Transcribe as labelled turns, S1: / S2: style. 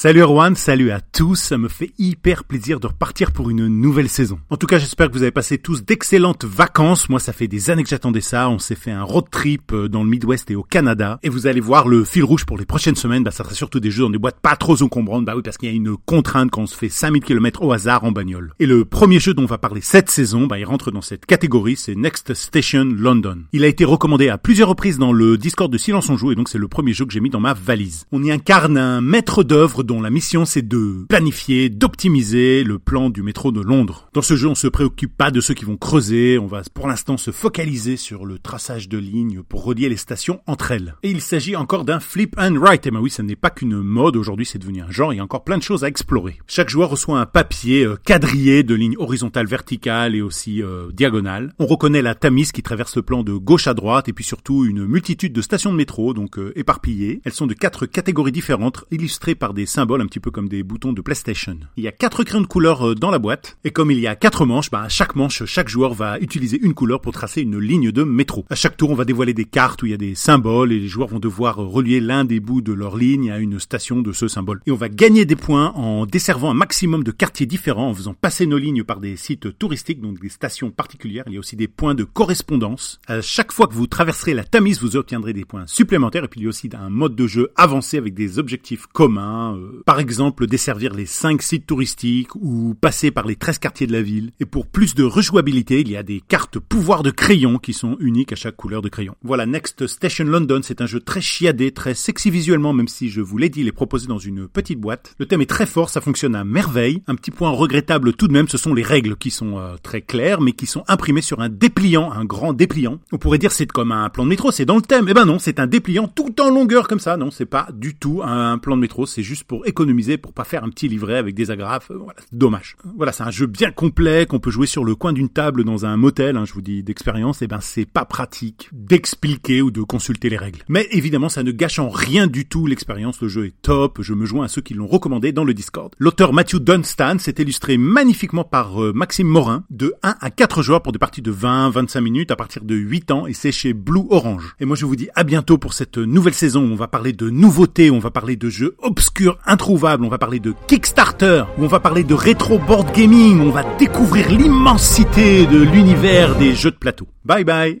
S1: Salut Erwan, salut à tous, ça me fait hyper plaisir de repartir pour une nouvelle saison. En tout cas, j'espère que vous avez passé tous d'excellentes vacances. Moi, ça fait des années que j'attendais ça. On s'est fait un road trip euh, dans le Midwest et au Canada. Et vous allez voir le fil rouge pour les prochaines semaines. Bah, ça sera surtout des jeux dans des boîtes pas trop encombrantes. Bah oui, parce qu'il y a une contrainte quand on se fait 5000 km au hasard en bagnole. Et le premier jeu dont on va parler cette saison, bah, il rentre dans cette catégorie, c'est Next Station London. Il a été recommandé à plusieurs reprises dans le Discord de Silence en Joue et donc c'est le premier jeu que j'ai mis dans ma valise. On y incarne un maître d'œuvre dont la mission c'est de planifier, d'optimiser le plan du métro de Londres. Dans ce jeu, on se préoccupe pas de ceux qui vont creuser, on va pour l'instant se focaliser sur le traçage de lignes pour relier les stations entre elles. Et il s'agit encore d'un flip and write. Et ben oui, ça n'est pas qu'une mode, aujourd'hui c'est devenu un genre, il y a encore plein de choses à explorer. Chaque joueur reçoit un papier euh, quadrillé de lignes horizontales, verticales et aussi euh, diagonales. On reconnaît la Tamise qui traverse le plan de gauche à droite et puis surtout une multitude de stations de métro, donc euh, éparpillées. Elles sont de quatre catégories différentes, illustrées par des symboles un petit peu comme des boutons de PlayStation. Il y a quatre crayons de couleur euh, dans la boîte, et comme il y a quatre manches, bah, à chaque manche, chaque joueur va utiliser une couleur pour tracer une ligne de métro. À chaque tour, on va dévoiler des cartes où il y a des symboles, et les joueurs vont devoir euh, relier l'un des bouts de leur ligne à une station de ce symbole. Et on va gagner des points en desservant un maximum de quartiers différents, en faisant passer nos lignes par des sites touristiques, donc des stations particulières. Il y a aussi des points de correspondance. À chaque fois que vous traverserez la Tamise, vous obtiendrez des points supplémentaires, et puis il y a aussi un mode de jeu avancé avec des objectifs communs. Euh, par exemple, desservir les 5 sites touristiques ou passer par les 13 quartiers de la ville. Et pour plus de rejouabilité, il y a des cartes pouvoir de crayon qui sont uniques à chaque couleur de crayon. Voilà, Next Station London, c'est un jeu très chiadé, très sexy visuellement, même si je vous l'ai dit, il est proposé dans une petite boîte. Le thème est très fort, ça fonctionne à merveille. Un petit point regrettable tout de même, ce sont les règles qui sont euh, très claires, mais qui sont imprimées sur un dépliant, un grand dépliant. On pourrait dire c'est comme un plan de métro, c'est dans le thème. Eh ben non, c'est un dépliant tout en longueur comme ça. Non, c'est pas du tout un plan de métro, c'est juste pour économiser, pour pas faire un petit livret avec des agrafes. Euh, voilà, dommage. Voilà, c'est un jeu bien complet qu'on peut jouer sur le coin d'une table dans un motel. Hein, je vous dis d'expérience. Et eh ben, c'est pas pratique d'expliquer ou de consulter les règles. Mais évidemment, ça ne gâche en rien du tout l'expérience. Le jeu est top. Je me joins à ceux qui l'ont recommandé dans le Discord. L'auteur Matthew Dunstan s'est illustré magnifiquement par euh, Maxime Morin de 1 à 4 joueurs pour des parties de 20-25 minutes à partir de 8 ans et c'est chez Blue Orange. Et moi je vous dis à bientôt pour cette nouvelle saison où on va parler de nouveautés, on va parler de jeux obscurs, introuvables, on va parler de Kickstarter, on va parler de rétro board gaming, on va découvrir l'immensité de l'univers des jeux de plateau. Bye bye